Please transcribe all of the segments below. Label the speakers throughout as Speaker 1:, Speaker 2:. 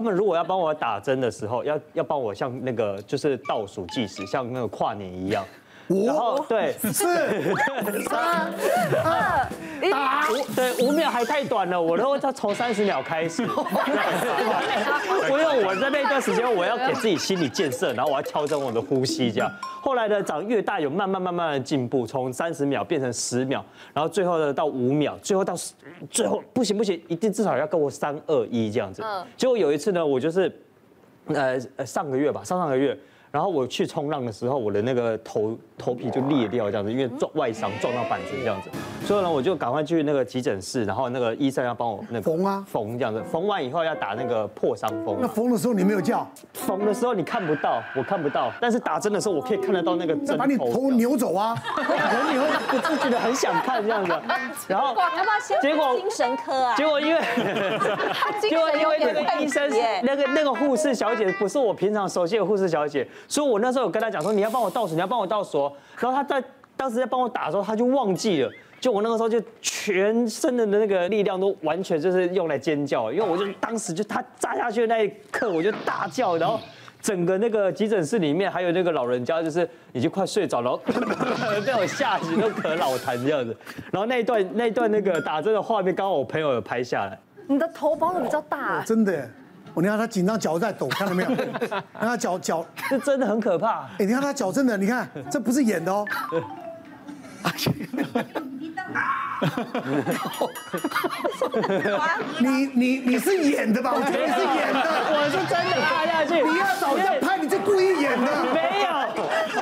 Speaker 1: 他们如果要帮我打针的时候，要要帮我像那个就是倒数计时，像那个跨年一样。然后对，
Speaker 2: 四、三、二、一，打！
Speaker 1: 对，五秒还太短了，我都要从三十秒开始。因为我在那段时间，我要给自己心理建设，然后我要调整我的呼吸，这样。后来呢，长越大，有慢慢慢慢的进步，从三十秒变成十秒，然后最后呢到五秒，最后到最后不行不行，一定至少要跟我三二一这样子。结果有一次呢，我就是呃上个月吧，上上个月。然后我去冲浪的时候，我的那个头头皮就裂掉这样子，因为撞外伤撞到板子这样子，所以呢我就赶快去那个急诊室，然后那个医生要帮我那个
Speaker 2: 缝啊
Speaker 1: 缝这样子，缝完以后要打那个破伤风。
Speaker 2: 那缝的时候你没有叫？
Speaker 1: 缝的时候你看不到，我看不到，但是打针的时候我可以看得到那个针头。
Speaker 2: 把你头扭走啊！
Speaker 1: 你会不自觉的很想看这样子，然后
Speaker 3: 要不要先结果精神科啊？
Speaker 1: 结果因为 结果因为那个医生那个那个护士小姐不是我平常熟悉的护士小姐。所以我那时候有跟他讲说，你要帮我倒数，你要帮我倒数。然后他在当时在帮我打的时候，他就忘记了。就我那个时候就全身的那个力量都完全就是用来尖叫，因为我就当时就他扎下去的那一刻，我就大叫，然后整个那个急诊室里面还有那个老人家就是已经快睡着了，被我 吓死都咳老痰这样子。然后那一段那一段那个打针的画面，刚好我朋友有拍下来。
Speaker 3: 你的头包的比较大，
Speaker 2: 真的。我你看他紧张，脚在抖，看到没有？看他脚脚，
Speaker 1: 这真的很可怕。
Speaker 2: 哎，你看他脚真的，你看这不是演的哦。你你你是演的吧？我觉得你是演的，
Speaker 1: 我是真的趴下去。
Speaker 2: 你要找人家拍，你就故意演的。
Speaker 1: 没有，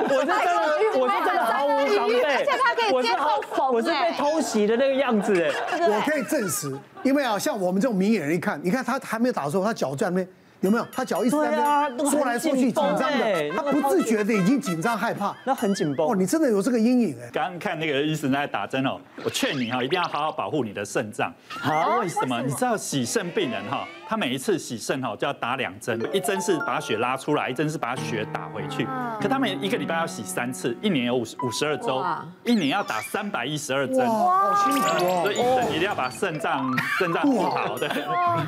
Speaker 1: 我是真的，我是真的毫无防备。
Speaker 3: 而且他可以接受缝，
Speaker 1: 我是被偷袭的那个样子哎。
Speaker 2: 我可以证实，因为啊，像我们这种明眼人一看，你看他还没有打的时候，他脚在那边。有没有？他脚一直在那边说来说去，紧张的，他不自觉的已经紧张害怕，
Speaker 1: 那很紧绷。
Speaker 2: 哦，你真的有这个阴影哎。
Speaker 4: 刚刚看那个医生在打针哦，我劝你哈，一定要好好保护你的肾脏。好，为什么？你知道洗肾病人哈，他每一次洗肾哈就要打两针，一针是把血拉出来，一针是把血打回去。可他们一个礼拜要洗三次，一年有五十五十二周，一年要打三百一十二针。
Speaker 2: 哇，好辛苦哦。
Speaker 4: 所以医生一定要把肾脏肾脏顾好，对。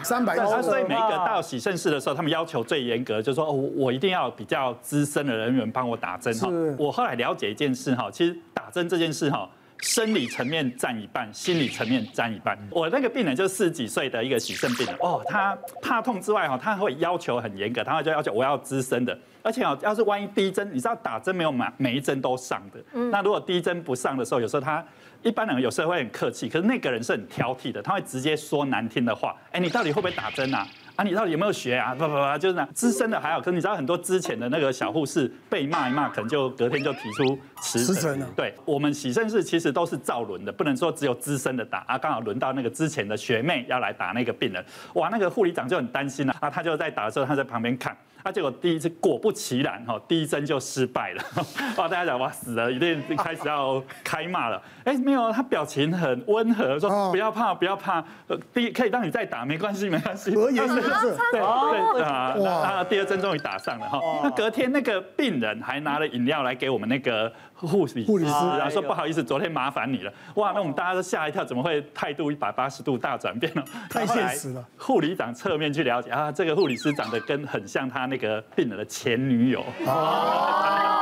Speaker 2: 三百一十二。
Speaker 4: 所以每一个到洗肾室的时候，他们要求最严格，就是说我我一定要比较资深的人员帮我打针哈。我后来了解一件事哈，其实打针这件事哈，生理层面占一半，心理层面占一半。我那个病人就四十几岁的一个洗肾病人哦，他怕痛之外哈，他会要求很严格，他会就要求我要资深的，而且哦，要是万一第一针，你知道打针没有每每一针都上的，那如果第一针不上的时候，有时候他一般人有时候会很客气，可是那个人是很挑剔的，他会直接说难听的话，哎，你到底会不会打针啊？啊，你到底有没有学啊？不不不，就是那资深的还好，可是你知道很多之前的那个小护士被骂一骂，可能就隔天就提出辞职了。对，我们洗肾室其实都是照轮的，不能说只有资深的打啊。刚好轮到那个之前的学妹要来打那个病人，哇，那个护理长就很担心了啊，他就在打的时候他在旁边看。他结果第一次果不其然哈，第一针就失败了。哇，大家讲哇死了，一定开始要开骂了。哎，没有，他表情很温和，说不要怕，不要怕。第一可以让你再打，没关系，没关系。
Speaker 2: 和颜悦色。
Speaker 4: 对对啊，那第二针终于打上了哈。那隔天那个病人还拿了饮料来给我们那个护理护理师啊，说不好意思，昨天麻烦你了。哇，那我们大家都吓一跳，怎么会态度一百八十度大转变了？
Speaker 2: 太现实了。
Speaker 4: 护理长侧面去了解啊，这个护理师长得跟很像他。那个病人的前女友
Speaker 2: 哦，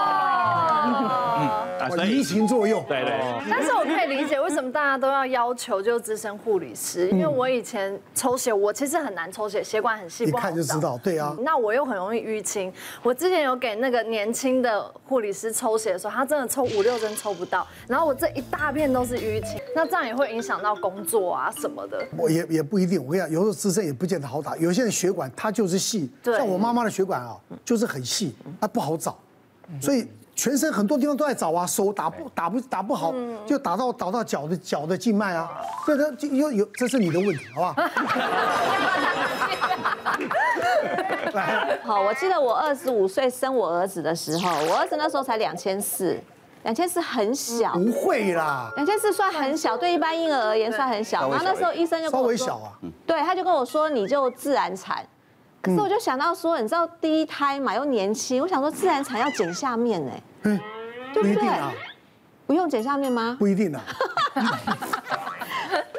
Speaker 2: 移情作用，
Speaker 4: 对对。
Speaker 3: 但是我可以理解为什么大家都要要求就资深护理师，因为我以前抽血，我其实很难抽血，血管很细，
Speaker 2: 一看就知道，对啊。
Speaker 3: 那我又很容易淤青，我之前有给那个年轻的护理师抽血的时候，他真的抽五六针抽不到，然后我这一大片都是淤青，那这样也会影响到工作啊什么的。
Speaker 2: 我也也不一定，我跟你讲，有时候资深也不见得好打，有些人血管它就是细，像我妈妈的血管啊，就是很细，它不好找，所以。全身很多地方都在找啊，手打不打不打不好，就打到打到脚的脚的静脉啊，这个就有有，这是你的问题，好不好？
Speaker 5: 来，好，我记得我二十五岁生我儿子的时候，我儿子那时候才两千四，两千四很小，
Speaker 2: 不会啦，
Speaker 5: 两千四算很小，对一般婴儿而言算很小。然后那时候医生就
Speaker 2: 稍微小啊，
Speaker 5: 对，他就跟我说你就自然产。可是我就想到说，你知道第一胎嘛又年轻，我想说自然产要剪下面哎，
Speaker 2: 嗯，对不对？
Speaker 5: 不用剪下面吗？
Speaker 2: 不一定啊。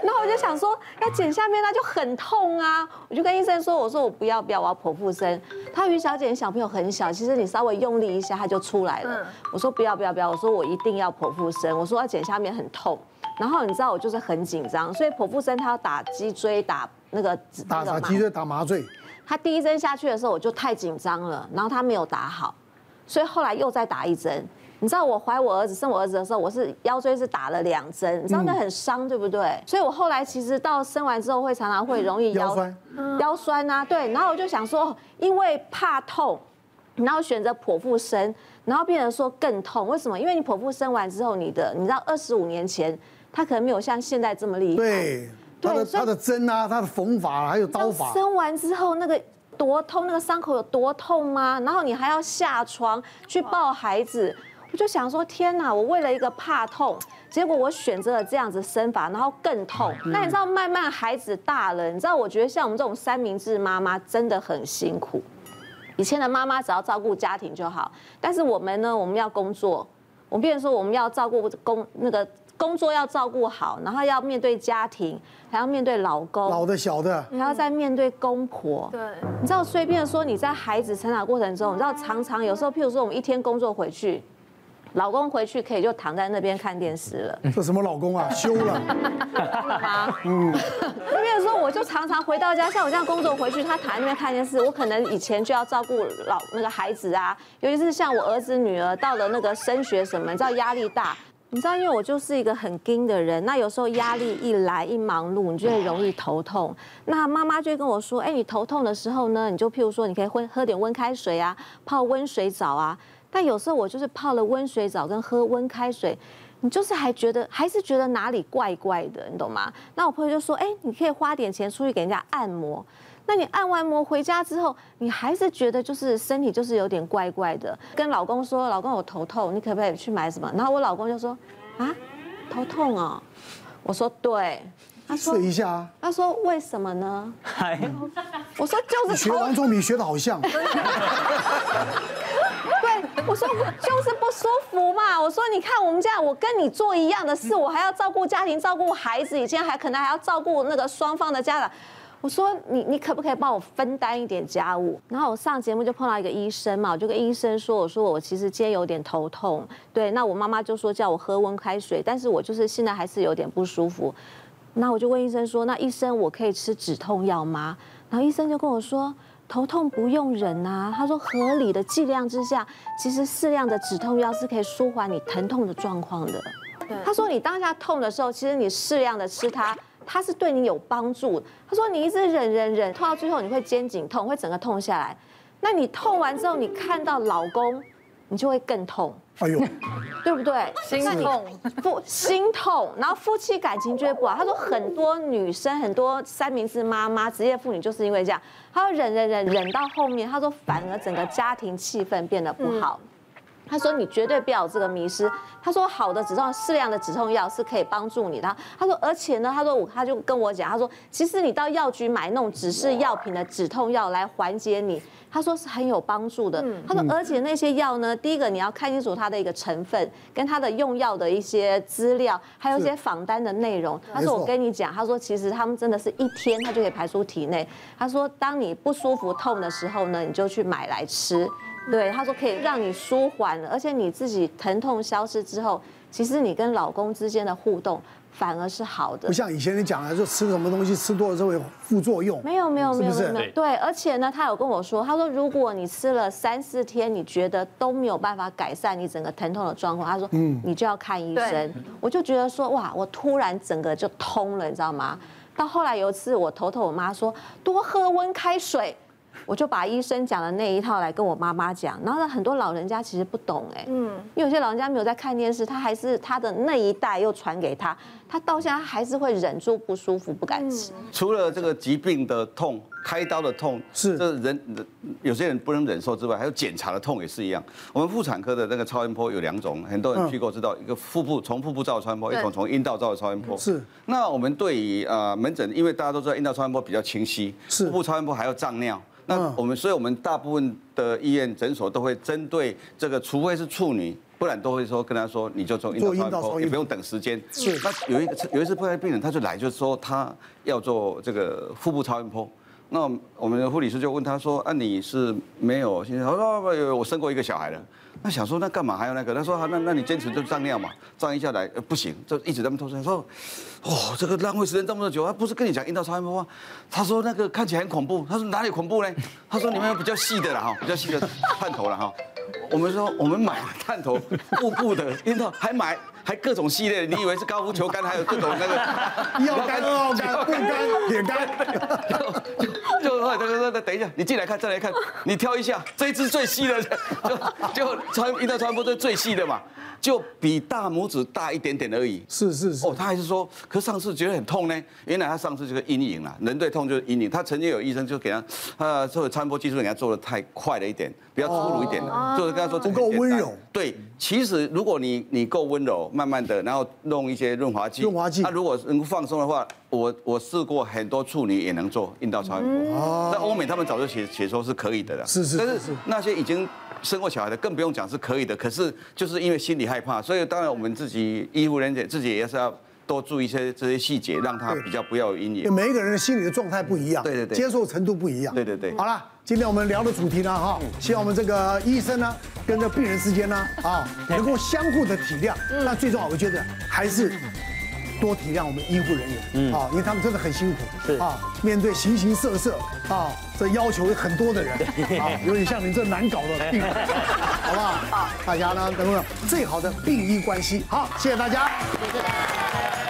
Speaker 5: 那后我就想说要剪下面，那就很痛啊！我就跟医生说，我说我不要不要，我要剖腹生。他于小姐小朋友很小，其实你稍微用力一下，他就出来了。我说不要不要不要，我说我一定要剖腹生。我说要剪下面很痛。然后你知道我就是很紧张，所以剖腹生他要打脊椎，打那个
Speaker 2: 打打脊椎打麻醉。
Speaker 5: 他第一针下去的时候我就太紧张了，然后他没有打好，所以后来又再打一针。你知道我怀我儿子生我儿子的时候，我是腰椎是打了两针，你知道那很伤，对不对？所以我后来其实到生完之后会常常会容易腰
Speaker 2: 腰酸，
Speaker 5: 腰酸啊，对。然后我就想说，因为怕痛，然后选择剖腹生，然后变成说更痛。为什么？因为你剖腹生完之后，你的你知道二十五年前他可能没有像现在这么厉害，
Speaker 2: 对，他的他的针啊，他的缝法还有刀法，
Speaker 5: 生完之后那个多痛，那个伤口有多痛吗？然后你还要下床去抱孩子。我就想说，天哪！我为了一个怕痛，结果我选择了这样子生法，然后更痛。那你知道，慢慢孩子大了，你知道，我觉得像我们这种三明治妈妈真的很辛苦。以前的妈妈只要照顾家庭就好，但是我们呢，我们要工作。我们变成说，我们要照顾工那个工作要照顾好，然后要面对家庭，还要面对老公，
Speaker 2: 老的小的，
Speaker 5: 还要再面对公婆。对，你知道，所以变成说你在孩子成长过程中，你知道，常常有时候，譬如说我们一天工作回去。老公回去可以就躺在那边看电视了。
Speaker 2: 这什么老公啊？休了。
Speaker 5: 嗯。因为说我就常常回到家，像我这样工作回去，他躺在那边看电视，我可能以前就要照顾老那个孩子啊，尤其是像我儿子女儿到了那个升学什么，你知道压力大。你知道，因为我就是一个很硬的人，那有时候压力一来一忙碌，你就会容易头痛。那妈妈就跟我说，哎，你头痛的时候呢，你就譬如说，你可以喝喝点温开水啊，泡温水澡啊。但有时候我就是泡了温水澡跟喝温开水，你就是还觉得还是觉得哪里怪怪的，你懂吗？那我朋友就说，哎，你可以花点钱出去给人家按摩。那你按完摩回家之后，你还是觉得就是身体就是有点怪怪的。跟老公说，老公我头痛，你可不可以去买什么？然后我老公就说，啊，头痛哦。我说对。他说
Speaker 2: 睡一下。
Speaker 5: 他说为什么呢？我说就是。
Speaker 2: 学王宗明学的好像。
Speaker 5: 对我说就是不舒服嘛。我说你看我们家，我跟你做一样的事，我还要照顾家庭，照顾孩子，以前还可能还要照顾那个双方的家长。我说你你可不可以帮我分担一点家务？然后我上节目就碰到一个医生嘛，我就跟医生说，我说我其实今天有点头痛，对，那我妈妈就说叫我喝温开水，但是我就是现在还是有点不舒服。那我就问医生说，那医生我可以吃止痛药吗？然后医生就跟我说。头痛不用忍啊，他说合理的剂量之下，其实适量的止痛药是可以舒缓你疼痛的状况的。对，他说你当下痛的时候，其实你适量的吃它，它是对你有帮助。他说你一直忍忍忍，痛到最后你会肩颈痛，会整个痛下来。那你痛完之后，你看到老公，你就会更痛。哎呦，对不对？
Speaker 3: 心痛，
Speaker 5: 不心痛，然后夫妻感情就会不好。他说很多女生，很多三明治妈妈、职业妇女就是因为这样，他说忍忍忍忍到后面，他说反而整个家庭气氛变得不好。他说你绝对不要有这个迷失。他说好的止痛适量的止痛药是可以帮助你的。他说而且呢，他说我他就跟我讲，他说其实你到药局买那种指示药品的止痛药来缓解你。他说是很有帮助的。他说，而且那些药呢，第一个你要看清楚它的一个成分，跟它的用药的一些资料，还有一些仿单的内容。他说我跟你讲，他说其实他们真的是一天他就可以排出体内。他说当你不舒服痛的时候呢，你就去买来吃。对，他说可以让你舒缓，而且你自己疼痛消失之后，其实你跟老公之间的互动。反而是好的，
Speaker 2: 不像以前你讲的，就吃什么东西吃多了之后有副作用。
Speaker 5: 没有没有没有没有，对，而且呢，他有跟我说，他说如果你吃了三四天，你觉得都没有办法改善你整个疼痛的状况，他说，嗯，你就要看医生。我就觉得说，哇，我突然整个就通了，你知道吗？到后来有一次我头痛，我妈说多喝温开水。我就把医生讲的那一套来跟我妈妈讲，然后呢，很多老人家其实不懂哎，嗯，因为有些老人家没有在看电视，他还是他的那一代又传给他，他到现在还是会忍住不舒服不敢吃。
Speaker 6: 除了这个疾病的痛，开刀的痛是这人人有些人不能忍受之外，还有检查的痛也是一样。我们妇产科的那个超音波有两种，很多人去过知道，一个腹部从腹部照超音波，一种从阴道照的超音波。是。那我们对于呃门诊，因为大家都知道阴道超音波比较清晰，是。腹部超音波还要胀尿。那我们，所以我们大部分的医院诊所都会针对这个，除非是处女，不然都会说跟他说你就做阴道超音波，也不用等时间。是，那有一个有一次碰到病人，他就来就是说他要做这个腹部超音波。那我们的护理师就问他说：“啊，你是没有？现在他说有，我生过一个小孩了。那想说那干嘛还要那个？他说那那你坚持就胀尿嘛，胀一下来呃不行，就一直在那么拖说，说哦，这个浪费时间这么久，他不是跟你讲阴道超音波吗？他说那个看起来很恐怖。他说哪里恐怖呢？他说你们有比较细的了哈，比较细的探头了哈。我们说我们买探头步步的阴道还买。”还各种系列，你以为是高尔夫球杆，还有各种那个
Speaker 2: 腰杆、二号杆、棍杆、铁杆，
Speaker 6: 就就后来他说：“等一下，你进来看，再来看，你挑一下，这一只最细的，就就穿阴道超音波是最细的嘛。”就比大拇指大一点点而已。
Speaker 2: 是是是。哦，
Speaker 6: 他还是说，可是上次觉得很痛呢。原来他上次就是阴影了，人对痛就是阴影。他曾经有医生就给他，呃做超音波技术给他做的太快了一点，比较粗鲁一点的，就是跟他说
Speaker 2: 不够温柔。
Speaker 6: 对，其实如果你你够温柔，慢慢的，然后弄一些润滑剂。润滑剂。他如果能放松的话，我我试过很多处女也能做阴道超音波。哦。那欧美他们早就写写说是可以的了。
Speaker 2: 是是是。
Speaker 6: 但是那些已经。生过小孩的更不用讲是可以的，可是就是因为心里害怕，所以当然我们自己医护人员自己也是要多注意一些这些细节，让他比较不要有阴影。
Speaker 2: 每一个人的心理的状态不一样，
Speaker 6: 对对对，
Speaker 2: 接受程度不一样。
Speaker 6: 对对对。
Speaker 2: 好了，今天我们聊的主题呢，哈，希望我们这个医生呢，跟这病人之间呢，啊，能够相互的体谅。那最重要，我觉得还是。多体谅我们医护人员，嗯啊，因为他们真的很辛苦，是啊，面对形形色色啊，这要求很多的人啊，有点像你这难搞的病人，好不好？好，大家呢，能够最好的病医关系。好，谢谢大家，谢谢。